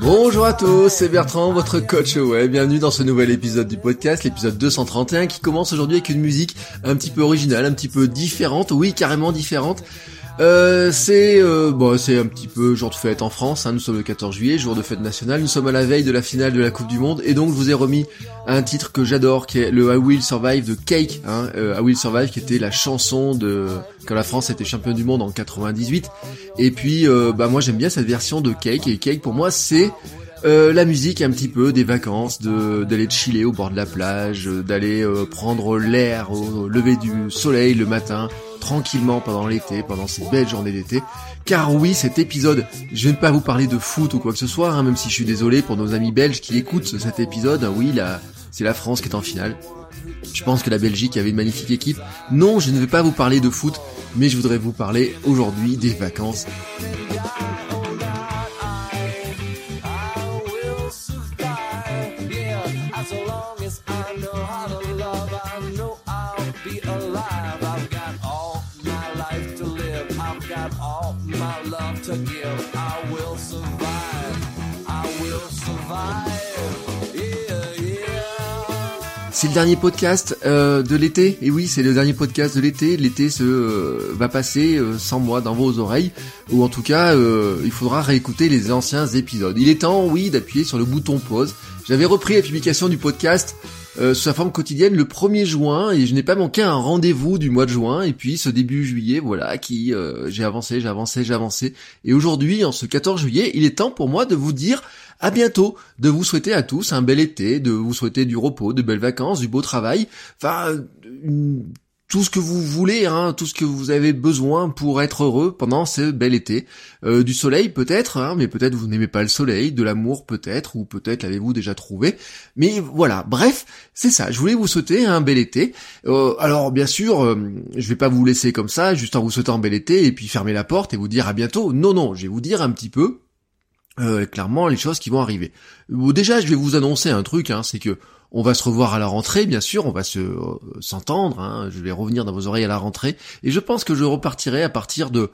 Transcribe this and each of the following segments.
Bonjour à tous, c'est Bertrand, votre coach web. Bienvenue dans ce nouvel épisode du podcast, l'épisode 231, qui commence aujourd'hui avec une musique un petit peu originale, un petit peu différente, oui, carrément différente. Euh, c'est euh, bon, c'est un petit peu jour de fête en France. Hein, nous sommes le 14 juillet, jour de fête nationale. Nous sommes à la veille de la finale de la Coupe du Monde, et donc je vous ai remis un titre que j'adore, qui est le I Will Survive de Cake. Hein, euh, I Will Survive, qui était la chanson de quand la France était championne du monde en 98. Et puis, euh, bah moi j'aime bien cette version de Cake. Et Cake pour moi c'est la musique un petit peu des vacances, de d'aller chiller au bord de la plage, d'aller prendre l'air au lever du soleil le matin, tranquillement pendant l'été, pendant ces belles journées d'été. Car oui, cet épisode, je vais pas vous parler de foot ou quoi que ce soit, hein, même si je suis désolé pour nos amis belges qui écoutent cet épisode. Oui, c'est la France qui est en finale. Je pense que la Belgique avait une magnifique équipe. Non, je ne vais pas vous parler de foot, mais je voudrais vous parler aujourd'hui des vacances. C'est le dernier podcast euh, de l'été. Et oui, c'est le dernier podcast de l'été. L'été se euh, va passer euh, sans moi dans vos oreilles, ou en tout cas, il faudra réécouter les anciens épisodes. Il est temps, oui, d'appuyer sur le bouton pause. J'avais repris la publication du podcast sous sa forme quotidienne le 1er juin et je n'ai pas manqué un rendez-vous du mois de juin et puis ce début juillet voilà qui j'ai avancé j'ai avancé j'ai avancé et aujourd'hui en ce 14 juillet il est temps pour moi de vous dire à bientôt, de vous souhaiter à tous un bel été, de vous souhaiter du repos, de belles vacances, du beau travail, enfin tout ce que vous voulez, hein, tout ce que vous avez besoin pour être heureux pendant ce bel été. Euh, du soleil peut-être, hein, mais peut-être vous n'aimez pas le soleil, de l'amour peut-être, ou peut-être l'avez-vous déjà trouvé. Mais voilà, bref, c'est ça. Je voulais vous souhaiter un bel été. Euh, alors bien sûr, euh, je vais pas vous laisser comme ça, juste en vous souhaitant un bel été et puis fermer la porte et vous dire à bientôt. Non, non, je vais vous dire un petit peu euh, clairement les choses qui vont arriver. déjà, je vais vous annoncer un truc, hein, c'est que on va se revoir à la rentrée, bien sûr, on va se euh, s'entendre. Hein, je vais revenir dans vos oreilles à la rentrée, et je pense que je repartirai à partir de,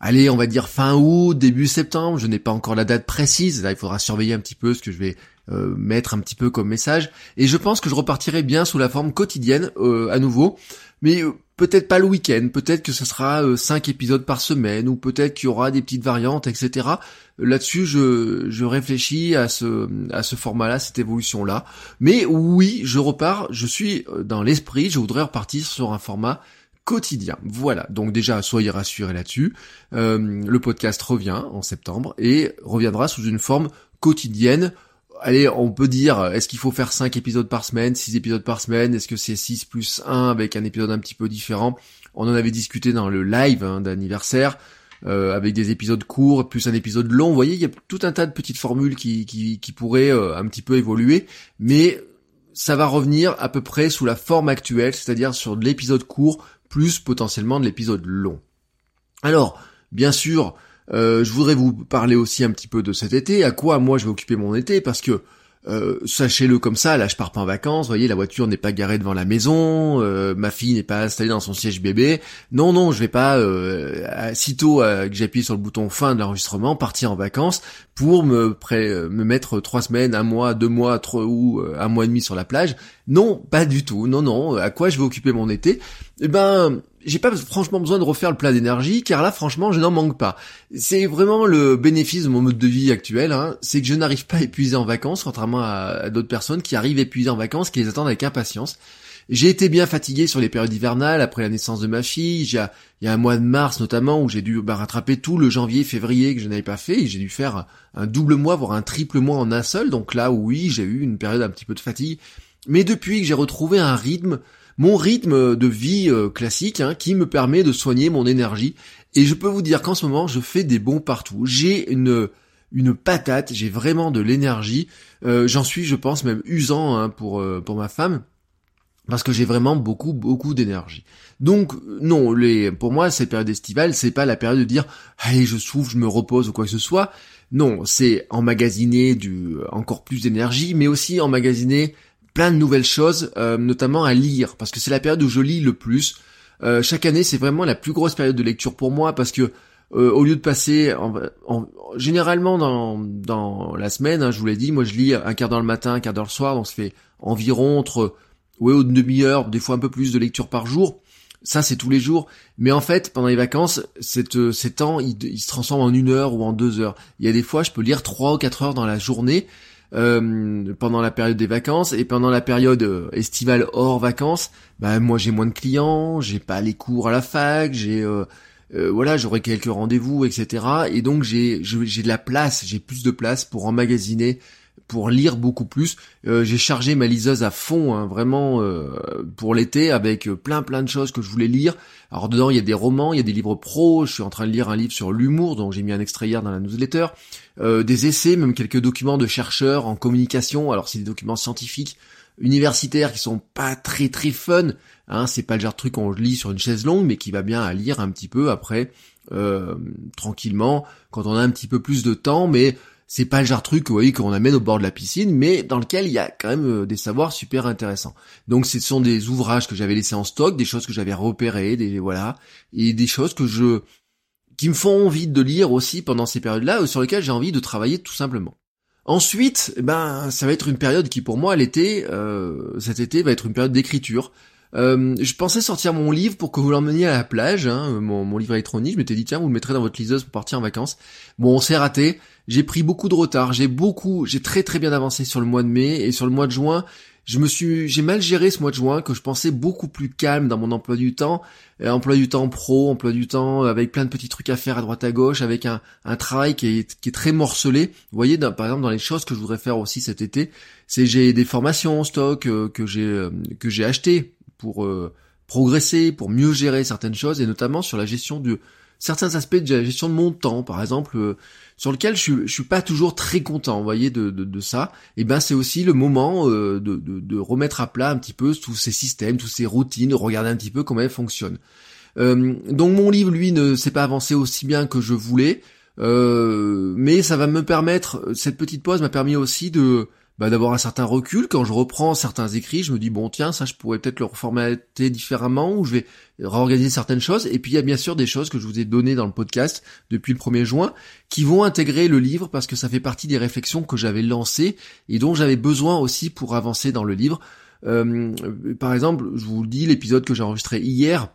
allez, on va dire fin août, début septembre. Je n'ai pas encore la date précise. Là, il faudra surveiller un petit peu ce que je vais euh, mettre un petit peu comme message. Et je pense que je repartirai bien sous la forme quotidienne à nouveau, mais peut-être pas le week-end, peut-être que ce sera euh, cinq épisodes par semaine, ou peut-être qu'il y aura des petites variantes, etc. Là-dessus, je, je réfléchis à ce, à ce format-là, cette évolution-là. Mais oui, je repars, je suis euh, dans l'esprit, je voudrais repartir sur un format quotidien. Voilà, donc déjà soyez rassurés là-dessus. Euh, le podcast revient en septembre et reviendra sous une forme quotidienne allez, on peut dire, est-ce qu'il faut faire 5 épisodes par semaine, 6 épisodes par semaine, est-ce que c'est 6 plus 1 avec un épisode un petit peu différent? On en avait discuté dans le live hein, d'anniversaire, euh, avec des épisodes courts, plus un épisode long, vous voyez, il y a tout un tas de petites formules qui, qui, pourraient euh, un petit peu évoluer, mais ça va revenir à peu près sous la forme actuelle, c'est-à-dire sur de l'épisode court, plus potentiellement de l'épisode long. Alors, bien sûr, euh, je voudrais vous parler aussi un petit peu de cet été, à quoi moi je vais occuper mon été, parce que euh, sachez-le comme ça, là je pars pas en vacances, vous voyez, la voiture n'est pas garée devant la maison, euh, ma fille n'est pas installée dans son siège bébé. Non, non, je vais pas, euh, sitôt que j'appuie sur le bouton fin de l'enregistrement, partir en vacances pour me, me mettre trois semaines, un mois, deux mois, trois, ou un mois et demi sur la plage. Non, pas du tout. Non, non. À quoi je vais occuper mon été? Eh ben, j'ai pas franchement besoin de refaire le plat d'énergie, car là, franchement, je n'en manque pas. C'est vraiment le bénéfice de mon mode de vie actuel, hein, c'est que je n'arrive pas à épuiser en vacances, contrairement à, d'autres personnes qui arrivent épuisées en vacances, qui les attendent avec impatience. J'ai été bien fatigué sur les périodes hivernales après la naissance de ma fille. Il y y a un mois de mars notamment où j'ai dû bah, rattraper tout le janvier, février que je n'avais pas fait. J'ai dû faire un double mois, voire un triple mois en un seul. Donc là, oui, j'ai eu une période un petit peu de fatigue. Mais depuis que j'ai retrouvé un rythme, mon rythme de vie euh, classique, hein, qui me permet de soigner mon énergie. Et je peux vous dire qu'en ce moment, je fais des bons partout. J'ai une une patate, j'ai vraiment de l'énergie. Euh, j'en suis, je pense, même usant hein, pour euh, pour ma femme parce que j'ai vraiment beaucoup beaucoup d'énergie. Donc non, les pour moi cette période estivale, c'est pas la période de dire "Allez, je souffle, je me repose" ou quoi que ce soit. Non, c'est emmagasiner du encore plus d'énergie, mais aussi emmagasiner plein de nouvelles choses, euh, notamment à lire parce que c'est la période où je lis le plus. Euh, chaque année, c'est vraiment la plus grosse période de lecture pour moi parce que euh, au lieu de passer en, généralement dans, dans la semaine, hein, je vous l'ai dit, moi je lis un quart d'heure le matin, un quart d'heure le soir, donc ça fait environ entre ouais, une demi-heure, des fois un peu plus de lecture par jour. Ça, c'est tous les jours. Mais en fait, pendant les vacances, cette, euh, ces temps, ils, se transforment en une heure ou en deux heures. Il y a des fois, je peux lire trois ou quatre heures dans la journée euh, pendant la période des vacances et pendant la période euh, estivale hors vacances. Bah, moi, j'ai moins de clients, j'ai pas les cours à la fac, j'ai voilà, j'aurai quelques rendez-vous, etc. Et donc j'ai j'ai de la place, j'ai plus de place pour emmagasiner pour lire beaucoup plus. Euh, j'ai chargé ma liseuse à fond, hein, vraiment euh, pour l'été, avec euh, plein plein de choses que je voulais lire. Alors dedans, il y a des romans, il y a des livres pro. Je suis en train de lire un livre sur l'humour, dont j'ai mis un extrait hier dans la newsletter. des essais, même quelques documents de chercheurs en communication. Alors c'est des documents scientifiques, universitaires, qui sont pas très très fun. Hein, c'est pas le genre de truc qu'on lit sur une chaise longue, mais qui va bien à lire un petit peu après, tranquillement, quand on a un petit peu plus de temps. Mais c'est pas le genre de truc, vous voyez, qu'on amène au bord de la piscine, mais dans lequel il y a quand même euh, des savoirs super intéressants. Donc ce sont des ouvrages que j'avais laissés en stock, des choses que j'avais repérées, des voilà, et des choses que je qui me font envie de lire aussi pendant ces périodes-là, sur lesquelles j'ai envie de travailler tout simplement. Ensuite, eh ben ça va être une période qui pour moi l'été, euh, cet été va être une période d'écriture. Euh, je pensais sortir mon livre pour que vous l'emmeniez à la plage, hein, mon, mon, livre électronique. Je m'étais dit tiens, vous le mettrez dans votre liseuse pour partir en vacances. Bon, on s'est raté. J'ai pris beaucoup de retard. J'ai beaucoup, j'ai très très bien avancé sur le mois de mai et sur le mois de juin. Je me suis, j'ai mal géré ce mois de juin que je pensais beaucoup plus calme dans mon emploi du temps, euh, emploi du temps pro, emploi du temps avec plein de petits trucs à faire à droite à gauche, avec un, un travail qui est, qui est très morcelé. Vous voyez, par exemple dans les choses que je voudrais faire aussi cet été, c'est j'ai des formations en stock euh, que j'ai euh, que j'ai acheté pour euh, progresser, pour mieux gérer certaines choses, et notamment sur la gestion de certains aspects de la gestion de mon temps, par exemple, euh, sur lequel je, suis pas toujours très content, vous voyez, de, de, ça. Et ben c'est aussi le moment euh, de, de, de, remettre à plat un petit peu tous ces systèmes, toutes ces routines, regarder un petit peu comment elles fonctionnent. donc mon livre, lui, ne s'est pas avancé aussi bien que je voulais. mais ça va me permettre, cette petite pause m'a permis aussi de bah, d'avoir un certain recul. Quand je reprends certains écrits, je me dis bon tiens ça je pourrais peut-être le reformater différemment ou je vais réorganiser certaines choses. Et puis il y a bien sûr des choses que je vous ai données dans le podcast depuis le 1er juin qui vont intégrer le livre parce que ça fait partie des réflexions que j'avais lancées et dont j'avais besoin aussi pour avancer dans le livre. Euh, par exemple, je vous le dis, l'épisode que j'ai enregistré hier,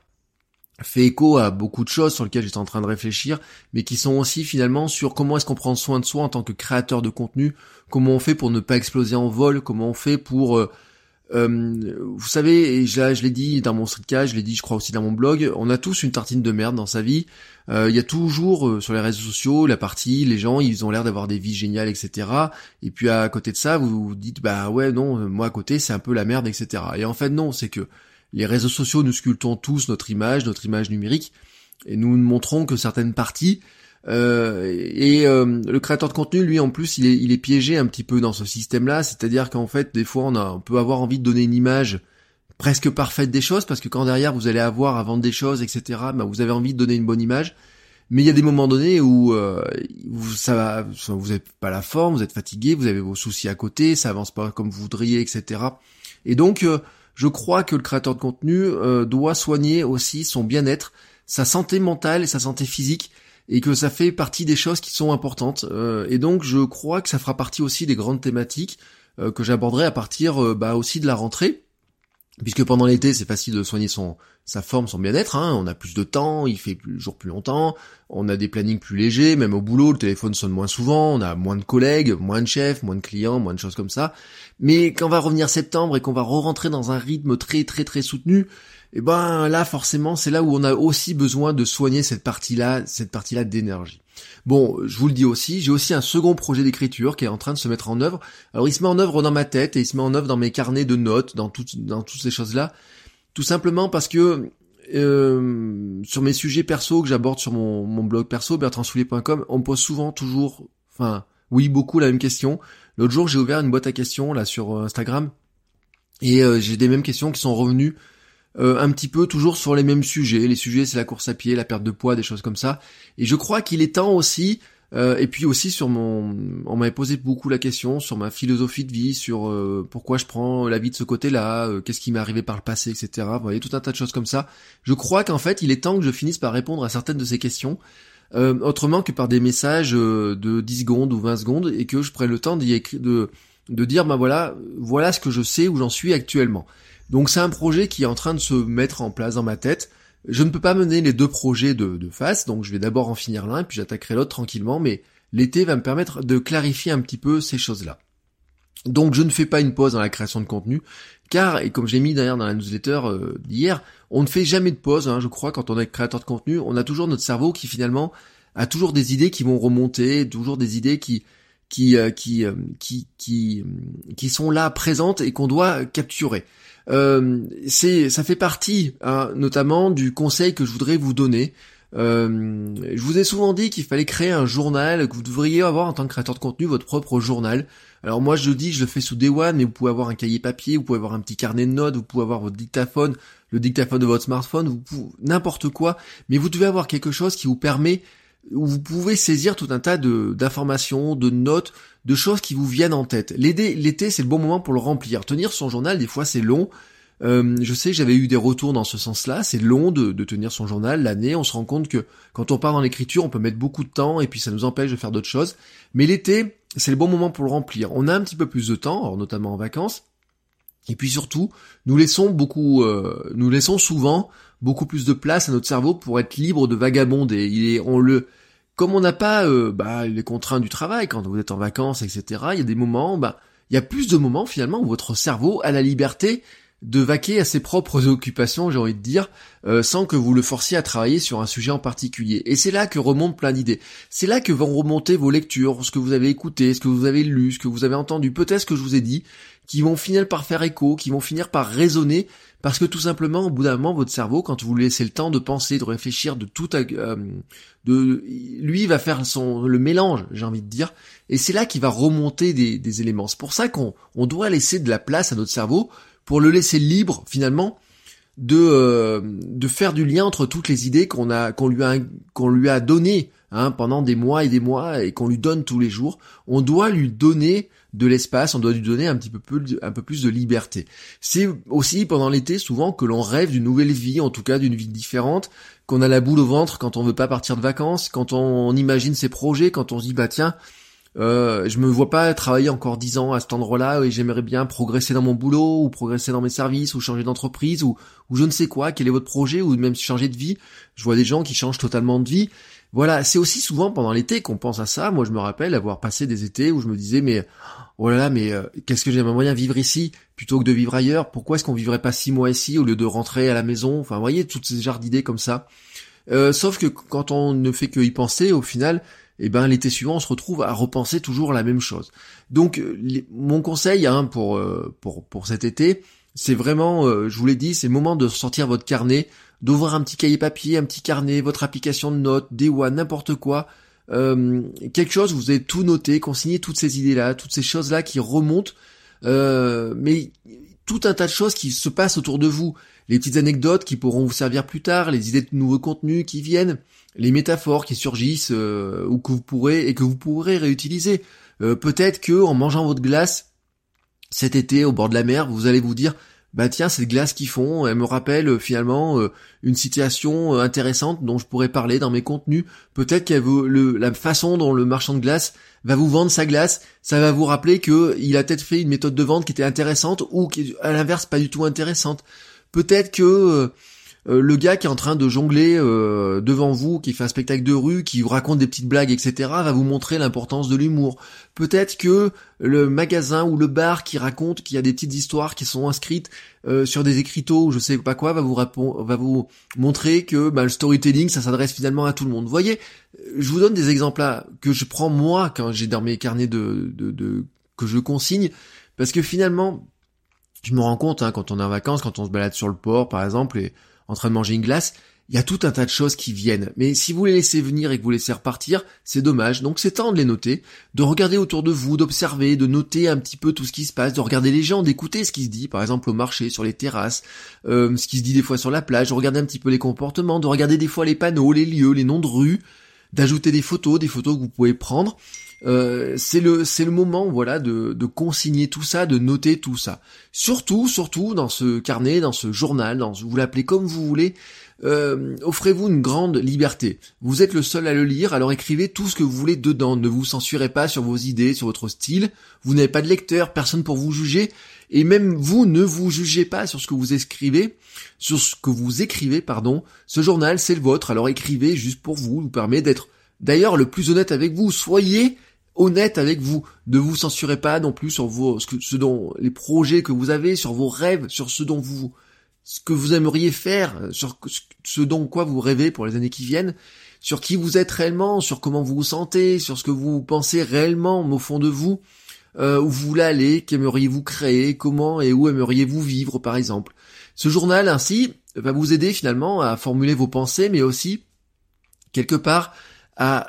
fait écho à beaucoup de choses sur lesquelles j'étais en train de réfléchir, mais qui sont aussi finalement sur comment est-ce qu'on prend soin de soi en tant que créateur de contenu, comment on fait pour ne pas exploser en vol, comment on fait pour... Euh, euh, vous savez, et je, l'ai dit dans mon streetcast, je l'ai dit je crois aussi dans mon blog, on a tous une tartine de merde dans sa vie. Euh, il y a toujours sur les réseaux sociaux la partie, les gens ils ont l'air d'avoir des vies géniales, etc. Et puis à côté de ça, vous vous dites bah ouais non, moi à côté c'est un peu la merde, etc. Et en fait non, c'est que les réseaux sociaux, nous sculptons tous notre image, notre image numérique, et nous ne montrons que certaines parties. Euh, et euh, le créateur de contenu, lui, en plus, il est, il est piégé un petit peu dans ce système-là, c'est-à-dire qu'en fait, des fois, on, a, on peut avoir envie de donner une image presque parfaite des choses, parce que quand derrière vous allez avoir à vendre des choses, etc., bah, vous avez envie de donner une bonne image. Mais il y a des moments donnés où, euh, ça va, vous n'êtes pas la forme, vous êtes fatigué, vous avez vos soucis à côté, ça avance pas comme vous voudriez, etc. Et donc, je crois que le créateur de contenu euh, doit soigner aussi son bien-être, sa santé mentale et sa santé physique, et que ça fait partie des choses qui sont importantes. Euh, et donc je crois que ça fera partie aussi des grandes thématiques euh, que j'aborderai à partir bah, aussi de la rentrée. Puisque pendant l'été c'est facile de soigner son sa forme, son bien-être, hein. on a plus de temps, il fait plus, jour plus longtemps, on a des plannings plus légers, même au boulot le téléphone sonne moins souvent, on a moins de collègues, moins de chefs, moins de clients, moins de choses comme ça. Mais quand va revenir septembre et qu'on va re-rentrer dans un rythme très très très soutenu, eh ben là forcément c'est là où on a aussi besoin de soigner cette partie-là, cette partie-là d'énergie. Bon, je vous le dis aussi, j'ai aussi un second projet d'écriture qui est en train de se mettre en œuvre. Alors il se met en œuvre dans ma tête et il se met en œuvre dans mes carnets de notes, dans toutes dans toutes ces choses-là. Tout simplement parce que euh, sur mes sujets perso que j'aborde sur mon, mon blog perso, bertrandsoulier.com, on me pose souvent toujours, enfin oui beaucoup la même question. L'autre jour j'ai ouvert une boîte à questions là sur euh, Instagram et euh, j'ai des mêmes questions qui sont revenues euh, un petit peu toujours sur les mêmes sujets. Les sujets, c'est la course à pied, la perte de poids, des choses comme ça. Et je crois qu'il est temps aussi, euh, et puis aussi sur mon, on m'avait posé beaucoup la question sur ma philosophie de vie, sur euh, pourquoi je prends la vie de ce côté-là, qu'est-ce qui m'est arrivé par le passé, etc. Vous voyez, tout un tas de choses comme ça. Je crois qu'en fait, il est temps que je finisse par répondre à certaines de ces questions. autrement que par des messages de 10 secondes ou 20 secondes et que je prenne le temps d'y écrire, de, de dire, bah voilà, voilà ce que je sais où j'en suis actuellement. Donc c'est un projet qui est en train de se mettre en place dans ma tête. Je ne peux pas mener les deux projets de, face, donc je vais d'abord en finir l'un, puis j'attaquerai l'autre tranquillement, mais l'été va me permettre de clarifier un petit peu ces choses-là. Donc je ne fais pas une pause dans la création de contenu, car, et comme j'ai mis d'ailleurs dans la newsletter euh, d'hier, on ne fait jamais de pause, hein, je crois, quand on est créateur de contenu, on a toujours notre cerveau qui finalement a toujours des idées qui vont remonter, toujours des idées qui qui euh, qui, euh, qui qui qui sont là présentes et qu'on doit capturer. Euh, c'est, ça fait partie hein, notamment du conseil que je voudrais vous donner. Euh, je vous ai souvent dit qu'il fallait créer un journal, que vous devriez avoir en tant que créateur de contenu votre propre journal. Alors moi je dis, je le fais sous Day One, mais vous pouvez avoir un cahier papier, vous pouvez avoir un petit carnet de notes, vous pouvez avoir votre dictaphone, le dictaphone de votre smartphone, n'importe quoi, mais vous devez avoir quelque chose qui vous permet où vous pouvez saisir tout un tas de d'informations, de notes, de choses qui vous viennent en tête. L'été, c'est le bon moment pour le remplir. Tenir son journal, des fois, c'est long. Euh, je sais j'avais eu des retours dans ce sens-là. C'est long de, de, tenir son journal l'année. On se rend compte que quand on part dans l'écriture, on peut mettre beaucoup de temps et puis ça nous empêche de faire d'autres choses. Mais l'été, c'est le bon moment pour le remplir. On a un petit peu plus de temps, notamment en vacances. Et puis surtout, nous laissons beaucoup, euh, nous laissons souvent beaucoup plus de place à notre cerveau pour être libre de vagabonder. Il est, on le, comme on n'a pas euh, bah, les contraintes du travail quand vous êtes en vacances, etc. Il y a des moments, bah, il y a plus de moments finalement où votre cerveau a la liberté de vaquer à ses propres occupations, j'ai envie de dire, euh, sans que vous le forciez à travailler sur un sujet en particulier. Et c'est là que remontent plein d'idées. C'est là que vont remonter vos lectures, ce que vous avez écouté, ce que vous avez lu, ce que vous avez entendu, peut-être ce que je vous ai dit, qui vont finir par faire écho, qui vont finir par résonner, parce que tout simplement, au bout d'un moment, votre cerveau, quand vous lui laissez le temps de penser, de réfléchir, de tout, euh, de, lui va faire son le mélange, j'ai envie de dire, et c'est là qu'il va remonter des, des éléments. C'est pour ça qu'on on doit laisser de la place à notre cerveau pour le laisser libre finalement de euh, de faire du lien entre toutes les idées qu'on a qu'on lui a qu'on lui a données hein, pendant des mois et des mois et qu'on lui donne tous les jours. On doit lui donner de l'espace, on doit lui donner un petit peu plus, de liberté. C'est aussi pendant l'été souvent que l'on rêve d'une nouvelle vie, en tout cas d'une vie différente, qu'on a la boule au ventre quand on veut pas partir de vacances, quand on imagine ses projets, quand on se dit bah tiens, euh, je me vois pas travailler encore dix ans à cet endroit-là et j'aimerais bien progresser dans mon boulot ou progresser dans mes services ou changer d'entreprise ou je ne sais quoi, quel est votre projet ou même changer de vie? Je vois des gens qui changent totalement de vie. Voilà, c'est aussi souvent pendant l'été qu'on pense à ça. Moi, je me rappelle avoir passé des étés où je me disais mais oh là là, mais euh, qu'est-ce que j'aimerais moyen vivre ici? Plutôt que de vivre ailleurs Pourquoi est-ce qu'on vivrait pas six mois ici au lieu de rentrer à la maison? Enfin, vous voyez, toutes ces genres d'idées comme ça. Euh, sauf que quand on ne fait que y penser, au final, eh ben l'été suivant on se retrouve à repenser toujours la même chose. Donc euh, mon conseil hein, pour, pour pour cet été, c'est vraiment, je vous l'ai dit, c'est le moment de sortir votre carnet, d'ouvrir un petit cahier papier, un petit carnet, votre application de notes, des n'importe quoi, quelque chose, vous avez tout noté, consigné toutes ces idées-là, toutes ces choses-là qui remontent, mais tout un tas de choses qui se passent autour de vous, les petites anecdotes qui pourront vous servir plus tard, les idées de nouveaux contenus qui viennent, les métaphores qui surgissent euh, ou que vous pourrez et que vous pourrez réutiliser. Euh, peut-être que en mangeant votre glace cet été au bord de la mer, vous allez vous dire bah tiens cette glace qu'ils font, elle me rappelle euh, finalement euh, une situation euh, intéressante dont je pourrais parler dans mes contenus. Peut-être le, la façon dont le marchand de glace va vous vendre sa glace, ça va vous rappeler que il a peut-être fait une méthode de vente qui était intéressante ou qui à l'inverse pas du tout intéressante. Peut-être que euh, le gars qui est en train de jongler euh, devant vous, qui fait un spectacle de rue, qui vous raconte des petites blagues, etc., va vous montrer l'importance de l'humour. Peut-être que le magasin ou le bar qui raconte qu'il y a des petites histoires qui sont inscrites euh, sur des écriteaux ou je sais pas quoi, va vous, montrer que bah, le storytelling, ça s'adresse finalement à tout le monde. Vous voyez, je vous donne des exemples là que je prends moi quand j'ai dans mes carnets de que je consigne, parce que finalement, je me rends compte hein, quand on est en vacances, quand on se balade sur le port par exemple, et en train de manger une glace, il y a tout un tas de choses qui viennent. Mais si vous les laissez venir et que vous les laissez repartir, c'est dommage. Donc c'est temps de les noter, de regarder autour de vous, d'observer, de noter un petit peu tout ce qui se passe, de regarder les gens, d'écouter ce qui se dit, par exemple au marché, sur les terrasses, euh, ce qui se dit des fois sur la plage, de regarder un petit peu les comportements, de regarder des fois les panneaux, les lieux, les noms de rues, d'ajouter des photos, des photos que vous pouvez prendre. Euh, c'est le c'est le moment voilà de, consigner tout ça, de noter tout ça. Surtout surtout dans ce carnet, dans ce journal, dans vous l'appelez comme vous voulez. Euh, offrez-vous une grande liberté. Vous êtes le seul à le lire, alors écrivez tout ce que vous voulez dedans. Ne vous censurez pas sur vos idées, sur votre style. Vous n'avez pas de lecteur, personne pour vous juger. Et même vous ne vous jugez pas sur ce que vous écrivez, sur ce que vous écrivez, pardon. Ce journal, c'est le vôtre, alors écrivez juste pour vous, vous permet d'être d'ailleurs le plus honnête avec vous. Soyez honnête avec vous. Ne vous censurez pas non plus sur vos, ce, que, ce dont, les projets que vous avez, sur vos rêves, sur ce dont vous, ce que vous aimeriez faire, sur ce dont quoi vous rêvez pour les années qui viennent, sur qui vous êtes réellement, sur comment vous vous sentez, sur ce que vous pensez réellement au fond de vous, euh, où vous voulez aller, qu'aimeriez-vous créer, comment et où aimeriez-vous vivre par exemple. Ce journal ainsi va vous aider finalement à formuler vos pensées, mais aussi quelque part à,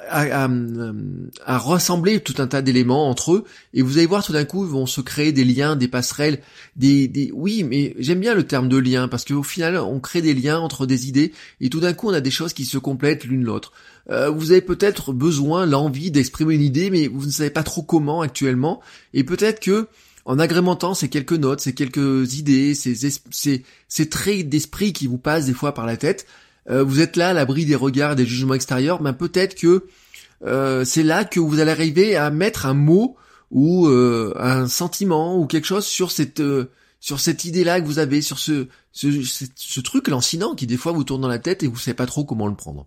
à, rassembler tout un tas d'éléments entre eux et vous allez voir tout d'un coup vont se créer des liens, des passerelles, des, des... oui mais j'aime bien le terme de lien parce qu'au final on crée des liens entre des idées et tout d'un coup on a des choses qui se complètent l'une l'autre. Euh, vous avez peut-être besoin, l'envie d'exprimer une idée mais vous ne savez pas trop comment actuellement et peut-être que en agrémentant ces quelques notes, ces quelques idées, ces, ces, ces traits d'esprit qui vous passent des fois par la tête, euh, vous êtes là à l'abri des regards, des jugements extérieurs, mais peut-être que euh, c'est là que vous allez arriver à mettre un mot ou euh, un sentiment ou quelque chose sur cette sur cette idée-là que vous avez, sur ce ce, ce, truc lancinant qui des fois vous tourne dans la tête et vous savez pas trop comment le prendre.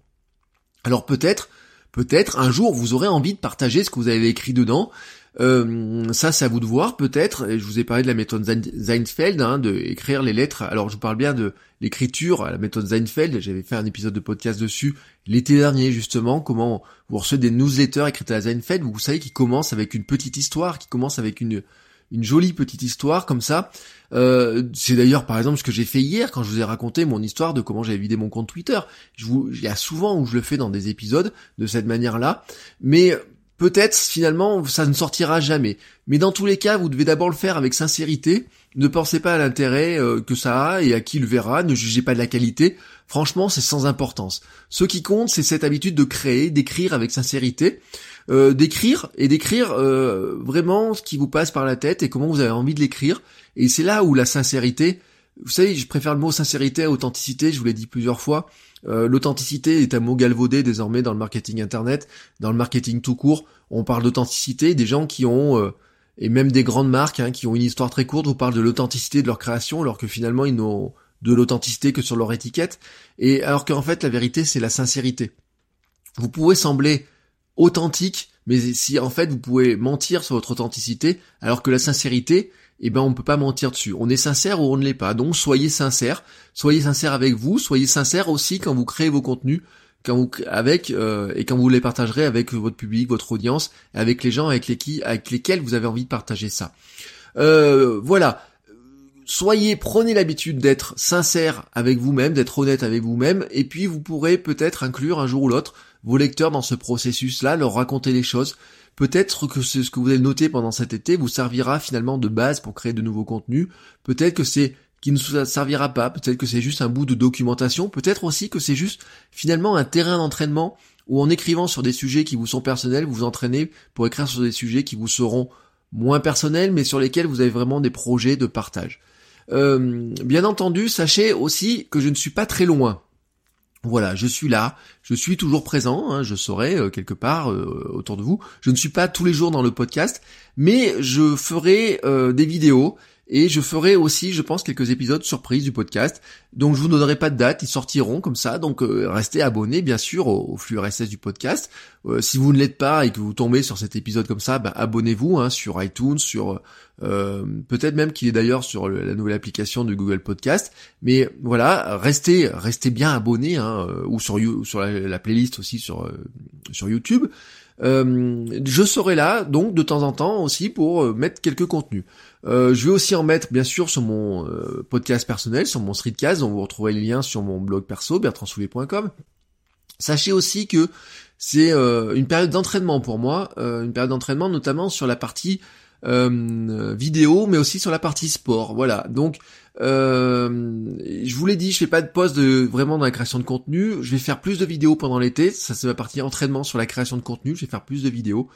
Alors peut-être, peut-être un jour vous aurez envie de partager ce que vous avez écrit dedans, euh, ça, c'est à vous de voir peut-être. Je vous ai parlé de la méthode Seinfeld, hein, de écrire les lettres. Alors, je vous parle bien de l'écriture, la méthode Seinfeld. J'avais fait un épisode de podcast dessus l'été dernier, justement, comment vous recevez des newsletters écrites à la Seinfeld. Vous savez, qui commencent avec une petite histoire, qui commence avec une une jolie petite histoire comme ça. Euh, c'est d'ailleurs par exemple ce que j'ai fait hier quand je vous ai raconté mon histoire de comment j'avais vidé mon compte Twitter. Je vous, il y a souvent où je le fais dans des épisodes de cette manière-là, mais peut-être finalement ça ne sortira jamais. Mais dans tous les cas, vous devez d'abord le faire avec sincérité. Ne pensez pas à l'intérêt euh, que ça a et à qui le verra. Ne jugez pas de la qualité. Franchement, c'est sans importance. Ce qui compte, c'est cette habitude de créer, d'écrire avec sincérité, euh, d'écrire et d'écrire euh, vraiment ce qui vous passe par la tête et comment vous avez envie de l'écrire. Et c'est là où la sincérité, vous savez, je préfère le mot sincérité à authenticité. Je vous l'ai dit plusieurs fois. Euh, l'authenticité est un mot galvaudé désormais dans le marketing internet, dans le marketing tout court. On parle d'authenticité, des gens qui ont, euh, et même des grandes marques hein, qui ont une histoire très courte, vous parlent de l'authenticité de leur création, alors que finalement ils n'ont de l'authenticité que sur leur étiquette. Et alors qu'en fait la vérité c'est la sincérité. Vous pouvez sembler authentique, mais si en fait vous pouvez mentir sur votre authenticité, alors que la sincérité, eh ben on ne peut pas mentir dessus. On est sincère ou on ne l'est pas. Donc soyez sincère, soyez sincère avec vous, soyez sincère aussi quand vous créez vos contenus, quand vous avec euh, et quand vous les partagerez avec votre public, votre audience, avec les gens avec, les avec lesquels vous avez envie de partager ça. Euh, voilà. Soyez, prenez l'habitude d'être sincère avec vous-même, d'être honnête avec vous-même, et puis vous pourrez peut-être inclure un jour ou l'autre vos lecteurs dans ce processus-là, leur raconter les choses, Peut-être que ce que vous avez noté pendant cet été vous servira finalement de base pour créer de nouveaux contenus. Peut-être que c'est qui ne vous servira pas. Peut-être que c'est juste un bout de documentation. Peut-être aussi que c'est juste finalement un terrain d'entraînement où en écrivant sur des sujets qui vous sont personnels, vous vous entraînez pour écrire sur des sujets qui vous seront moins personnels, mais sur lesquels vous avez vraiment des projets de partage. bien entendu, sachez aussi que je ne suis pas très loin. Voilà, je suis là, je suis toujours présent, hein, je serai quelque part autour de vous. Je ne suis pas tous les jours dans le podcast, mais je ferai des vidéos et je ferai aussi, je pense, quelques épisodes surprises du podcast. Donc je vous donnerai pas de date, ils sortiront comme ça. Donc euh, restez abonnés bien sûr au, flux RSS du podcast. Euh, si vous ne l'êtes pas et que vous tombez sur cet épisode comme ça, bah, abonnez-vous hein, sur iTunes, sur euh, peut-être même qu'il est d'ailleurs sur la nouvelle application de Google Podcast. Mais voilà, restez restez bien abonnés hein, ou sur la, playlist aussi sur sur YouTube. je serai là donc de temps en temps aussi pour mettre quelques contenus. Euh, je vais aussi en mettre bien sûr sur mon euh, podcast personnel, sur mon streetcast, dont vous retrouverez le lien sur mon blog perso, bertrandsoulet.com. Sachez aussi que c'est euh, une période d'entraînement pour moi, une période d'entraînement notamment sur la partie vidéo, mais aussi sur la partie sport. Voilà, donc je vous l'ai dit, je fais pas de poste de, vraiment dans la création de contenu. Je vais faire plus de vidéos pendant l'été. Ça c'est ma partie entraînement sur la création de contenu. Je vais faire plus de vidéos.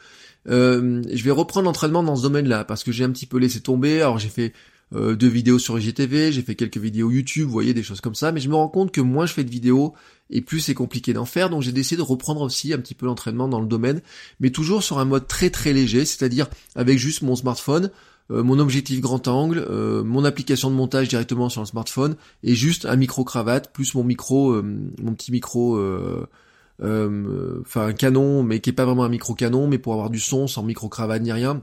Euh, je vais reprendre l'entraînement dans ce domaine-là parce que j'ai un petit peu laissé tomber. Alors j'ai fait euh, deux vidéos sur IGTV, j'ai fait quelques vidéos YouTube, vous voyez des choses comme ça, mais je me rends compte que moins je fais de vidéos et plus c'est compliqué d'en faire, donc j'ai décidé de reprendre aussi un petit peu l'entraînement dans le domaine, mais toujours sur un mode très très léger, c'est-à-dire avec juste mon smartphone, euh, mon objectif grand angle, mon application de montage directement sur le smartphone et juste un micro cravate plus mon micro, mon petit micro euh, enfin un canon, mais qui est pas vraiment un micro canon, mais pour avoir du son sans micro cravate ni rien.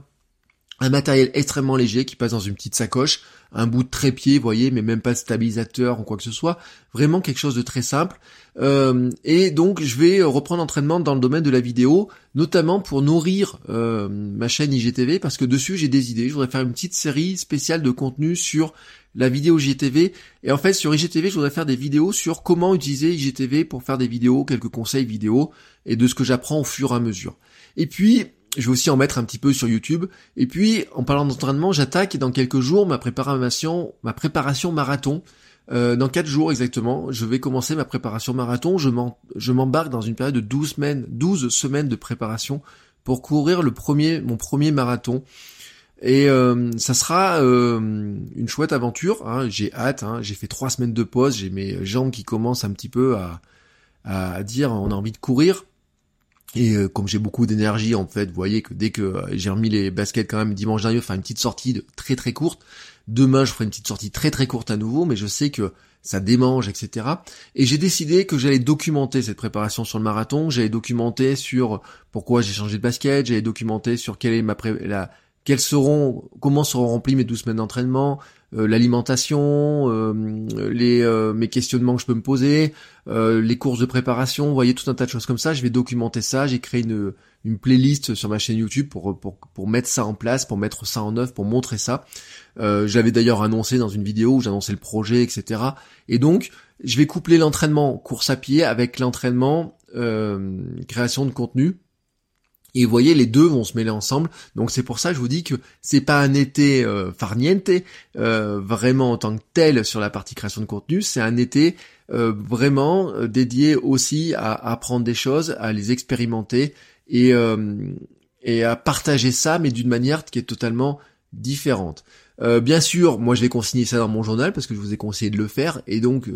Un matériel extrêmement léger qui passe dans une petite sacoche, un bout de trépied, vous voyez, mais même pas de stabilisateur ou quoi que ce soit. Vraiment quelque chose de très simple. Euh, et donc je vais reprendre l'entraînement dans le domaine de la vidéo, notamment pour nourrir euh, ma chaîne IGTV, parce que dessus j'ai des idées. Je voudrais faire une petite série spéciale de contenu sur la vidéo IGTV. Et en fait, sur IGTV, je voudrais faire des vidéos sur comment utiliser IGTV pour faire des vidéos, quelques conseils vidéo, et de ce que j'apprends au fur et à mesure. Et puis, je vais aussi en mettre un petit peu sur YouTube. Et puis, en parlant d'entraînement, j'attaque dans quelques jours ma préparation, ma préparation marathon. Euh, dans quatre jours exactement, je vais commencer ma préparation marathon. Je m'embarque dans une période de 12 semaines, 12 semaines de préparation pour courir le premier, mon premier marathon. Et euh, ça sera euh, une chouette aventure. Hein. J'ai hâte. Hein. J'ai fait trois semaines de pause. J'ai mes jambes qui commencent un petit peu à, à dire on a envie de courir. Et euh, comme j'ai beaucoup d'énergie en fait, vous voyez que dès que j'ai remis les baskets quand même dimanche dernier, faire une petite sortie de très très courte. Demain je ferai une petite sortie très très courte à nouveau, mais je sais que ça démange, etc. Et j'ai décidé que j'allais documenter cette préparation sur le marathon, j'allais documenter sur pourquoi j'ai changé de basket, j'allais documenter sur quelle est ma pré la, quels seront, comment seront remplies mes 12 semaines d'entraînement, euh, l'alimentation, euh, les euh, mes questionnements que je peux me poser, les courses de préparation, vous voyez tout un tas de choses comme ça. Je vais documenter ça. J'ai créé une une playlist sur ma chaîne YouTube pour pour pour mettre ça en place, pour mettre ça en œuvre, pour montrer ça. J'avais d'ailleurs annoncé dans une vidéo où j'annonçais le projet, etc. Et donc je vais coupler l'entraînement course à pied avec l'entraînement création de contenu et vous voyez, les deux vont se mêler ensemble. Donc c'est pour ça que je vous dis que c'est pas un été euh, farniente, euh, vraiment en tant que tel sur la partie création de contenu, c'est un été euh, vraiment euh, dédié aussi à, apprendre des choses, à les expérimenter et, et à partager ça, mais d'une manière qui est totalement différente. bien sûr, moi je vais consigner ça dans mon journal parce que je vous ai conseillé de le faire et donc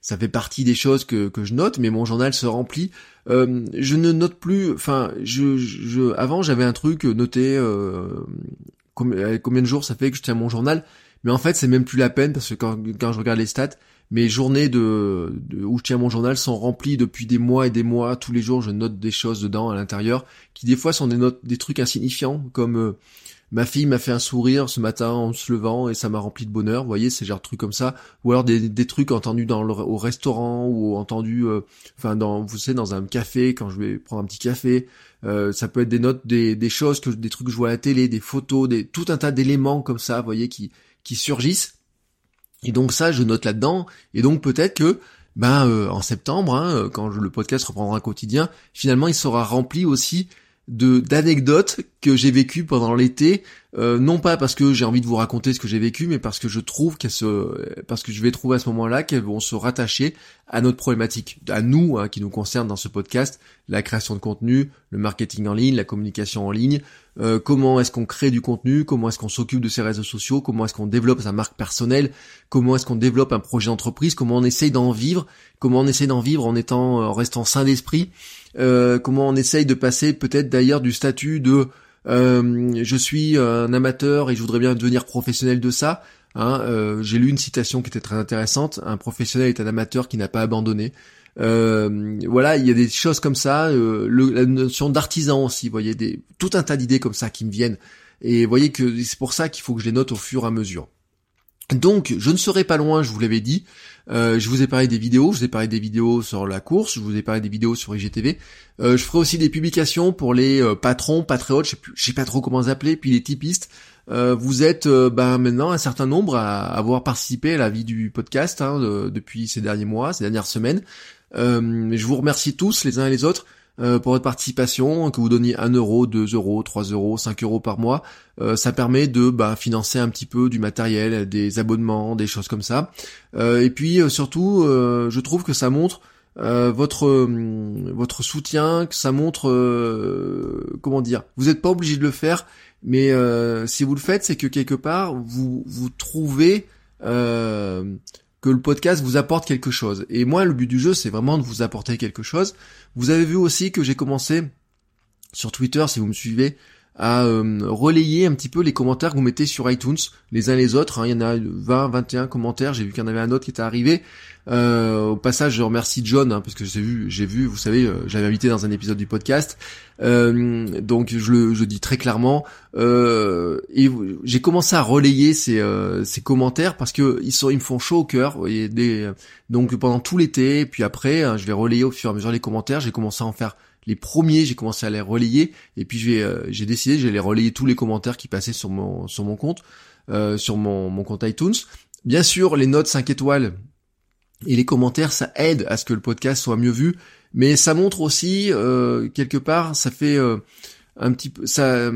ça fait partie des choses que, que je note, mais mon journal se remplit. Euh, je ne note plus, enfin, je, je, avant j'avais un truc noté euh, combien de jours ça fait que je tiens mon journal, mais en fait c'est même plus la peine parce que quand, quand je regarde les stats, mes journées de, de, où je tiens mon journal sont remplies depuis des mois et des mois. Tous les jours, je note des choses dedans à l'intérieur, qui des fois sont des notes, des trucs insignifiants, comme euh, ma fille m'a fait un sourire ce matin en se levant et ça m'a rempli de bonheur. Vous voyez, c'est genre de trucs comme ça. Ou alors des, des trucs entendus dans le, au restaurant ou entendus, euh, enfin dans, vous savez, dans un café quand je vais prendre un petit café. Euh, ça peut être des notes, des, des choses que, des trucs que je vois à la télé, des photos, des tout un tas d'éléments comme ça, vous voyez, qui qui surgissent. Et donc ça, je note là-dedans. Et donc peut-être que ben euh, en septembre, hein, quand le podcast reprendra un quotidien, finalement il sera rempli aussi de d'anecdotes que j'ai vécu pendant l'été, euh, non pas parce que j'ai envie de vous raconter ce que j'ai vécu, mais parce que je trouve qu'elles se, parce que je vais trouver à ce moment-là qu'elles vont se rattacher à notre problématique, à nous, hein, qui nous concerne dans ce podcast, la création de contenu, le marketing en ligne, la communication en ligne, euh, comment est-ce qu'on crée du contenu, comment est-ce qu'on s'occupe de ses réseaux sociaux, comment est-ce qu'on développe sa marque personnelle, comment est-ce qu'on développe un projet d'entreprise, comment on essaye d'en vivre, comment on essaye d'en vivre en étant, en restant sain d'esprit, euh, comment on essaye de passer peut-être d'ailleurs du statut de euh, je suis un amateur et je voudrais bien devenir professionnel de ça. Hein, euh, J'ai lu une citation qui était très intéressante. Un professionnel est un amateur qui n'a pas abandonné. Euh, voilà, il y a des choses comme ça. Euh, le, la notion d'artisan aussi. Vous voyez, des, tout un tas d'idées comme ça qui me viennent. Et vous voyez que c'est pour ça qu'il faut que je les note au fur et à mesure. Donc, je ne serai pas loin, je vous l'avais dit. Euh, je vous ai parlé des vidéos, je vous ai parlé des vidéos sur la course, je vous ai parlé des vidéos sur IGTV. Euh, je ferai aussi des publications pour les euh, patrons, patriotes, je sais, plus, je sais pas trop comment les appeler, puis les typistes. Euh, vous êtes ben, maintenant un certain nombre à avoir participé à la vie du podcast hein, depuis ces derniers mois, ces dernières semaines. je vous remercie tous les uns et les autres. Euh, pour votre participation, que vous donniez 1 euro, 2 euros, 3 euros, 5 euros par mois. Euh, ça permet de bah, financer un petit peu du matériel, des abonnements, des choses comme ça. Euh, et puis surtout, je trouve que ça montre votre votre soutien, que ça montre comment dire. Vous n'êtes pas obligé de le faire, mais si vous le faites, c'est que quelque part vous vous trouvez que le podcast vous apporte quelque chose. Et moi, le but du jeu, c'est vraiment de vous apporter quelque chose. Vous avez vu aussi que j'ai commencé sur Twitter, si vous me suivez, à euh, relayer un petit peu les commentaires que vous mettez sur iTunes, les uns les autres. Hein. Il y en a 20, 21 commentaires. J'ai vu qu'il y en avait un autre qui était arrivé. Euh, au passage, je remercie John hein, parce que j'ai vu, j'ai vu, vous savez, euh, j'avais invité dans un épisode du podcast. donc je le, je dis très clairement. et j'ai commencé à relayer ces, ces commentaires parce que ils sont, ils me font chaud au cœur. Voyez, des, donc pendant tout l'été, puis après, hein, je vais relayer au fur et à mesure les commentaires. J'ai commencé à en faire les premiers, j'ai commencé à les relayer et puis j'ai euh, décidé j'allais relayer tous les commentaires qui passaient sur mon sur mon compte, euh, sur mon, mon compte iTunes. Bien sûr, les notes 5 étoiles et les commentaires, ça aide à ce que le podcast soit mieux vu, mais ça montre aussi euh, quelque part, ça fait un petit peu ça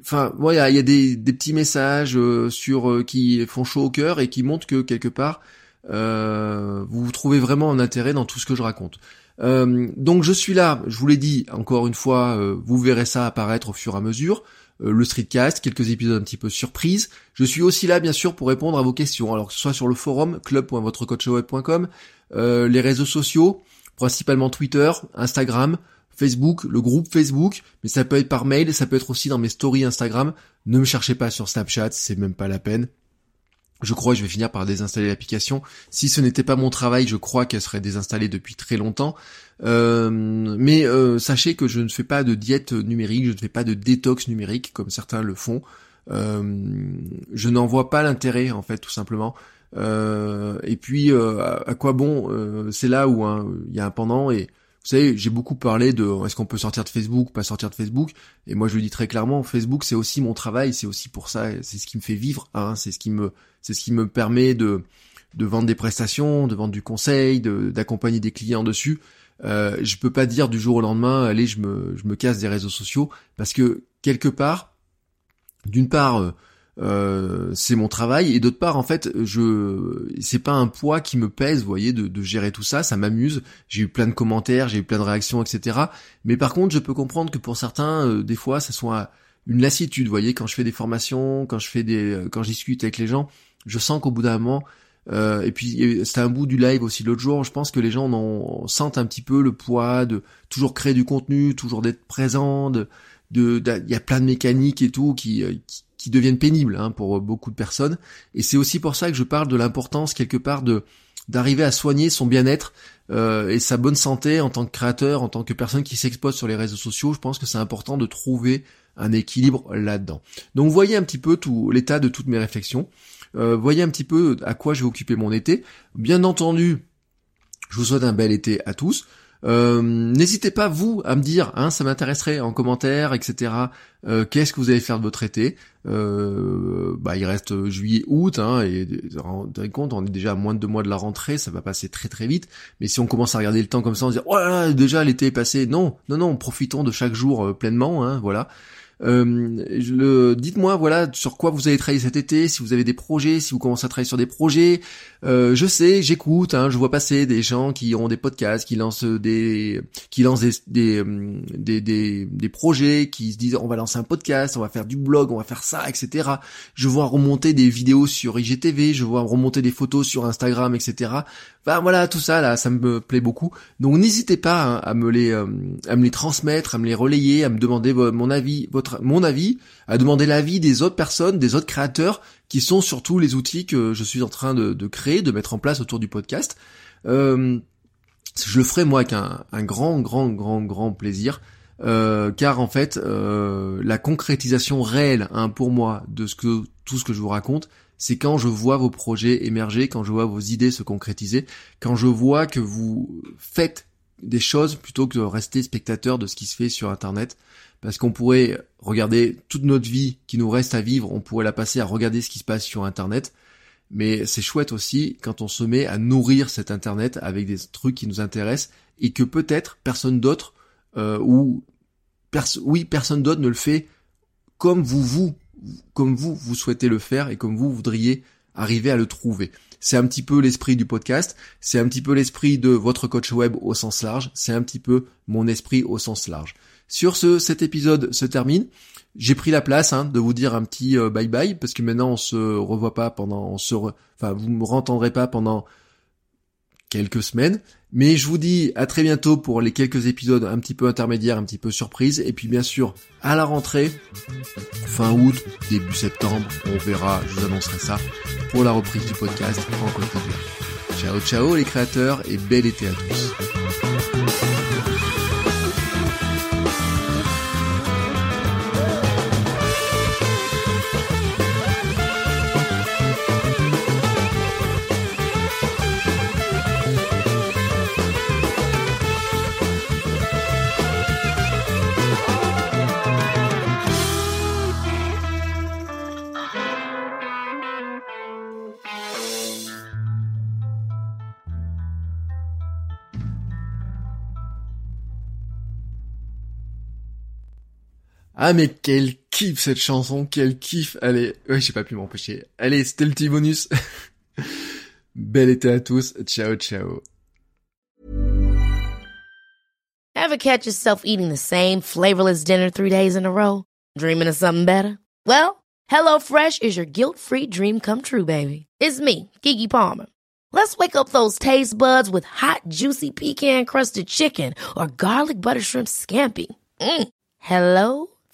enfin voilà il y a des, petits messages sur qui font chaud au cœur et qui montrent que quelque part vous trouvez vraiment un intérêt dans tout ce que je raconte. Euh, donc je suis là, je vous l'ai dit encore une fois, euh, vous verrez ça apparaître au fur et à mesure. Euh, le streetcast, quelques épisodes un petit peu surprises. Je suis aussi là bien sûr pour répondre à vos questions, alors que ce soit sur le forum club.votrecoachweb.com, les réseaux sociaux, principalement Twitter, Instagram, Facebook, le groupe Facebook, mais ça peut être par mail, ça peut être aussi dans mes stories Instagram. Ne me cherchez pas sur Snapchat, c'est même pas la peine. Je crois que je vais finir par désinstaller l'application. Si ce n'était pas mon travail, je crois qu'elle serait désinstallée depuis très longtemps. Euh, mais euh, sachez que je ne fais pas de diète numérique, je ne fais pas de détox numérique comme certains le font. Euh, je n'en vois pas l'intérêt en fait, tout simplement. et puis, à, quoi bon C'est là où hein, il y a un pendant et vous savez, j'ai beaucoup parlé de est-ce qu'on peut sortir de Facebook, pas sortir de Facebook, et moi je le dis très clairement, Facebook c'est aussi mon travail, c'est aussi pour ça, c'est ce qui me fait vivre, hein, c'est ce qui me, c'est ce qui me permet de de vendre des prestations, de vendre du conseil, d'accompagner des clients dessus. Euh, je peux pas dire du jour au lendemain, allez, je me, je me casse des réseaux sociaux, parce que quelque part, d'une part, euh, euh, c'est mon travail et d'autre part en fait je c'est pas un poids qui me pèse vous voyez de, de gérer tout ça ça m'amuse j'ai eu plein de commentaires j'ai eu plein de réactions etc mais par contre je peux comprendre que pour certains euh, des fois ça soit une lassitude vous voyez quand je fais des formations quand je fais des euh, quand je discute avec les gens je sens qu'au bout d'un moment et puis c'était un bout du live aussi l'autre jour. Je pense que les gens en sentent un petit peu le poids de toujours créer du contenu, toujours d'être présent. De, de, il y a plein de mécaniques et tout qui, qui, qui deviennent pénibles hein, pour beaucoup de personnes. Et c'est aussi pour ça que je parle de l'importance quelque part de d'arriver à soigner son bien-être euh, et sa bonne santé en tant que créateur, en tant que personne qui s'expose sur les réseaux sociaux. Je pense que c'est important de trouver un équilibre là-dedans. Donc voyez un petit peu tout l'état de toutes mes réflexions. Euh, voyez un petit peu à quoi je vais occuper mon été. Bien entendu, je vous souhaite un bel été à tous. Euh, n'hésitez pas vous à me dire, hein, ça m'intéresserait en commentaire, etc. Euh, qu'est-ce que vous allez faire de votre été? Euh, Bah, il reste juillet, août, hein, et rendez compte, on est déjà à moins de deux mois de la rentrée, ça va passer très très vite. Mais si on commence à regarder le temps comme ça, on se dit, oh déjà l'été est passé. Non, non, non, profitons de chaque jour pleinement, hein, voilà. Euh, le, dites-moi voilà sur quoi vous avez travaillé cet été, si vous avez des projets, si vous commencez à travailler sur des projets. Euh, je sais, j'écoute, hein, je vois passer des gens qui ont des podcasts, qui lancent des, qui lancent des des, euh, des, des, des projets, qui se disent on va lancer un podcast, on va faire du blog, on va faire ça, etc. Je vois remonter des vidéos sur IGTV, je vois remonter des photos sur Instagram, etc. Enfin voilà, tout ça là, ça me plaît beaucoup. Donc n'hésitez pas hein, à me les, euh, à me les transmettre, à me les relayer, à me demander mon avis, votre mon avis, à demander l'avis des autres personnes, des autres créateurs, qui sont surtout les outils que je suis en train de, créer, de mettre en place autour du podcast. Euh, je le ferai moi avec un, grand, grand, grand, grand plaisir. Euh, car en fait, euh, la concrétisation réelle hein, pour moi de ce tout ce que je vous raconte, c'est quand je vois vos projets émerger, quand je vois vos idées se concrétiser, quand je vois que vous faites des choses plutôt que de rester spectateur de ce qui se fait sur Internet parce qu'on pourrait regarder toute notre vie qui nous reste à vivre, on pourrait la passer à regarder ce qui se passe sur Internet. Mais c'est chouette aussi quand on se met à nourrir cet Internet avec des trucs qui nous intéressent et que peut-être personne d'autre euh, ou oui personne d'autre ne le fait comme vous vous comme vous vous souhaitez le faire et comme vous voudriez arriver à le trouver. C'est un petit peu l'esprit du podcast, c'est un petit peu l'esprit de votre coach web au sens large, c'est un petit peu mon esprit au sens large. Sur ce, cet épisode se termine. J'ai pris la place hein, de vous dire un petit euh, bye bye parce que maintenant on se revoit pas pendant, on se, enfin vous me rentendrez pas pendant quelques semaines. Mais je vous dis à très bientôt pour les quelques épisodes un petit peu intermédiaires, un petit peu surprise. Et puis bien sûr, à la rentrée, fin août, début septembre, on verra, je vous annoncerai ça, pour la reprise du podcast en Côte Ciao ciao les créateurs et bel été à tous. Ah mais quel kiff cette chanson, quel kiff. Allez, ouais, j'ai pas pu m'empêcher. Allez, c'était le petit bonus. Bel été à tous. Ciao, ciao. Ever catch yourself eating the same flavorless dinner three days in a row? Dreaming of something better? Well, HelloFresh is your guilt-free dream come true, baby. It's me, Kiki Palmer. Let's wake up those taste buds with hot, juicy pecan-crusted chicken or garlic butter shrimp scampi. Mm. Hello?